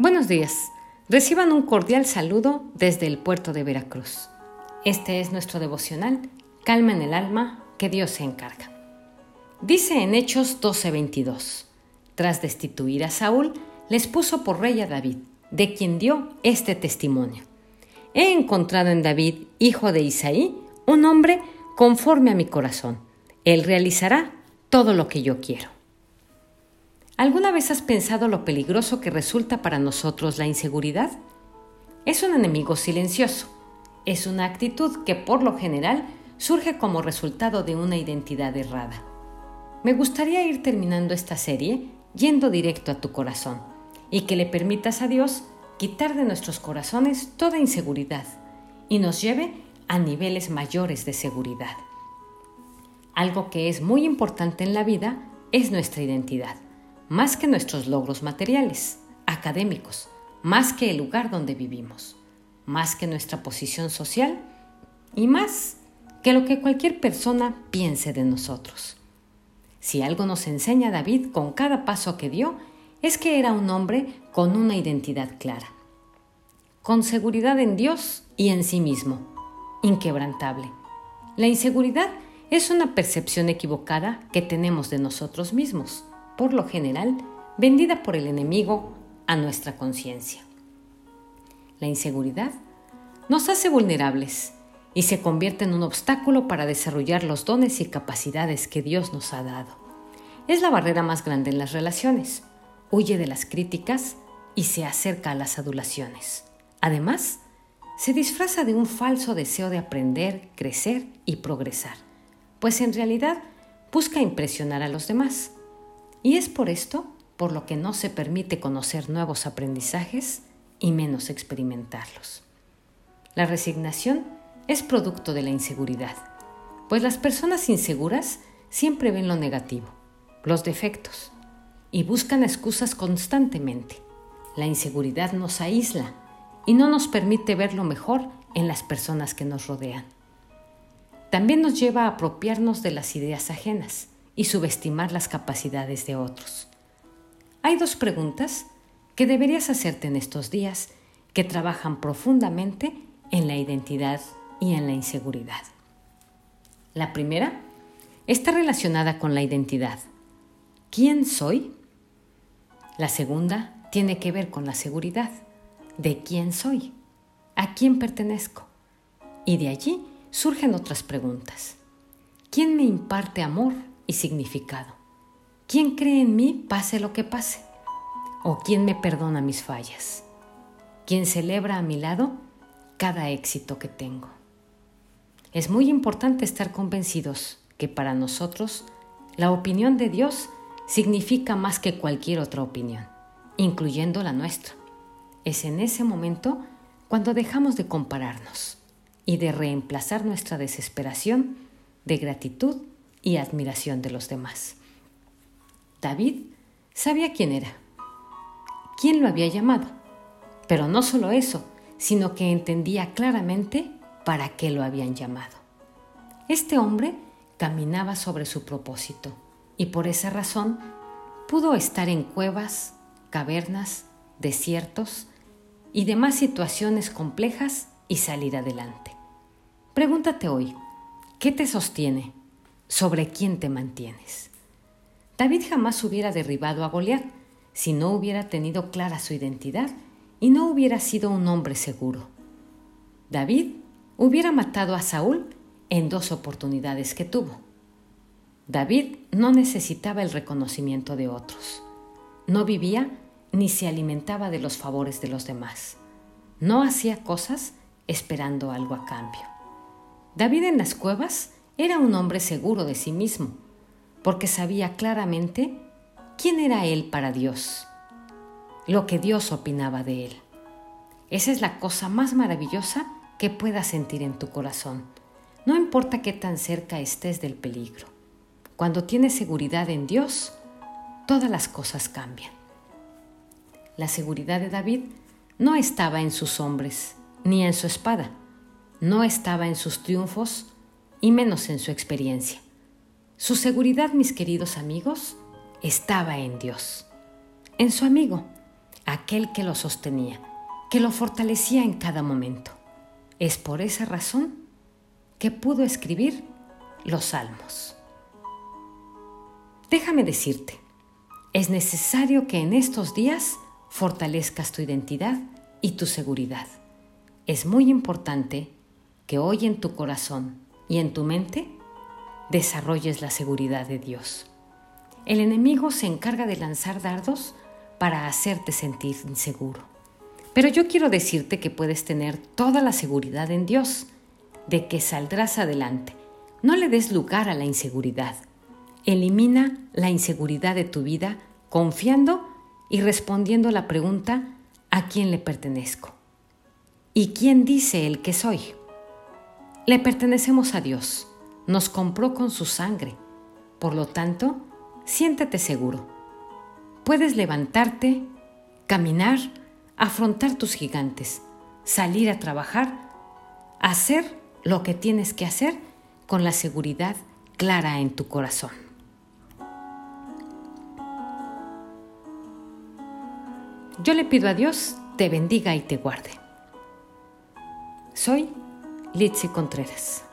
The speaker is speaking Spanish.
Buenos días. Reciban un cordial saludo desde el puerto de Veracruz. Este es nuestro devocional, Calma en el alma, que Dios se encarga. Dice en Hechos 12:22, tras destituir a Saúl, les puso por rey a David, de quien dio este testimonio. He encontrado en David, hijo de Isaí, un hombre conforme a mi corazón. Él realizará todo lo que yo quiero. ¿Alguna vez has pensado lo peligroso que resulta para nosotros la inseguridad? Es un enemigo silencioso. Es una actitud que por lo general surge como resultado de una identidad errada. Me gustaría ir terminando esta serie yendo directo a tu corazón y que le permitas a Dios quitar de nuestros corazones toda inseguridad y nos lleve a niveles mayores de seguridad. Algo que es muy importante en la vida es nuestra identidad más que nuestros logros materiales, académicos, más que el lugar donde vivimos, más que nuestra posición social y más que lo que cualquier persona piense de nosotros. Si algo nos enseña David con cada paso que dio, es que era un hombre con una identidad clara, con seguridad en Dios y en sí mismo, inquebrantable. La inseguridad es una percepción equivocada que tenemos de nosotros mismos por lo general, vendida por el enemigo a nuestra conciencia. La inseguridad nos hace vulnerables y se convierte en un obstáculo para desarrollar los dones y capacidades que Dios nos ha dado. Es la barrera más grande en las relaciones. Huye de las críticas y se acerca a las adulaciones. Además, se disfraza de un falso deseo de aprender, crecer y progresar, pues en realidad busca impresionar a los demás y es por esto por lo que no se permite conocer nuevos aprendizajes y menos experimentarlos. La resignación es producto de la inseguridad, pues las personas inseguras siempre ven lo negativo, los defectos, y buscan excusas constantemente. La inseguridad nos aísla y no nos permite ver lo mejor en las personas que nos rodean. También nos lleva a apropiarnos de las ideas ajenas y subestimar las capacidades de otros. Hay dos preguntas que deberías hacerte en estos días que trabajan profundamente en la identidad y en la inseguridad. La primera está relacionada con la identidad. ¿Quién soy? La segunda tiene que ver con la seguridad. ¿De quién soy? ¿A quién pertenezco? Y de allí surgen otras preguntas. ¿Quién me imparte amor y significado. ¿Quién cree en mí pase lo que pase? ¿O quién me perdona mis fallas? ¿Quién celebra a mi lado cada éxito que tengo? Es muy importante estar convencidos que para nosotros la opinión de Dios significa más que cualquier otra opinión, incluyendo la nuestra. Es en ese momento cuando dejamos de compararnos y de reemplazar nuestra desesperación de gratitud y admiración de los demás. David sabía quién era, quién lo había llamado, pero no solo eso, sino que entendía claramente para qué lo habían llamado. Este hombre caminaba sobre su propósito y por esa razón pudo estar en cuevas, cavernas, desiertos y demás situaciones complejas y salir adelante. Pregúntate hoy, ¿qué te sostiene? Sobre quién te mantienes. David jamás hubiera derribado a Goliat si no hubiera tenido clara su identidad y no hubiera sido un hombre seguro. David hubiera matado a Saúl en dos oportunidades que tuvo. David no necesitaba el reconocimiento de otros. No vivía ni se alimentaba de los favores de los demás. No hacía cosas esperando algo a cambio. David en las cuevas era un hombre seguro de sí mismo, porque sabía claramente quién era él para Dios, lo que Dios opinaba de él. Esa es la cosa más maravillosa que puedas sentir en tu corazón. No importa qué tan cerca estés del peligro. Cuando tienes seguridad en Dios, todas las cosas cambian. La seguridad de David no estaba en sus hombres ni en su espada, no estaba en sus triunfos y menos en su experiencia. Su seguridad, mis queridos amigos, estaba en Dios, en su amigo, aquel que lo sostenía, que lo fortalecía en cada momento. Es por esa razón que pudo escribir los salmos. Déjame decirte, es necesario que en estos días fortalezcas tu identidad y tu seguridad. Es muy importante que hoy en tu corazón y en tu mente desarrolles la seguridad de Dios. El enemigo se encarga de lanzar dardos para hacerte sentir inseguro. Pero yo quiero decirte que puedes tener toda la seguridad en Dios, de que saldrás adelante. No le des lugar a la inseguridad. Elimina la inseguridad de tu vida confiando y respondiendo la pregunta ¿a quién le pertenezco? ¿Y quién dice el que soy? Le pertenecemos a Dios, nos compró con su sangre. Por lo tanto, siéntete seguro. Puedes levantarte, caminar, afrontar tus gigantes, salir a trabajar, hacer lo que tienes que hacer con la seguridad clara en tu corazón. Yo le pido a Dios te bendiga y te guarde. Soy Litsi Contreras.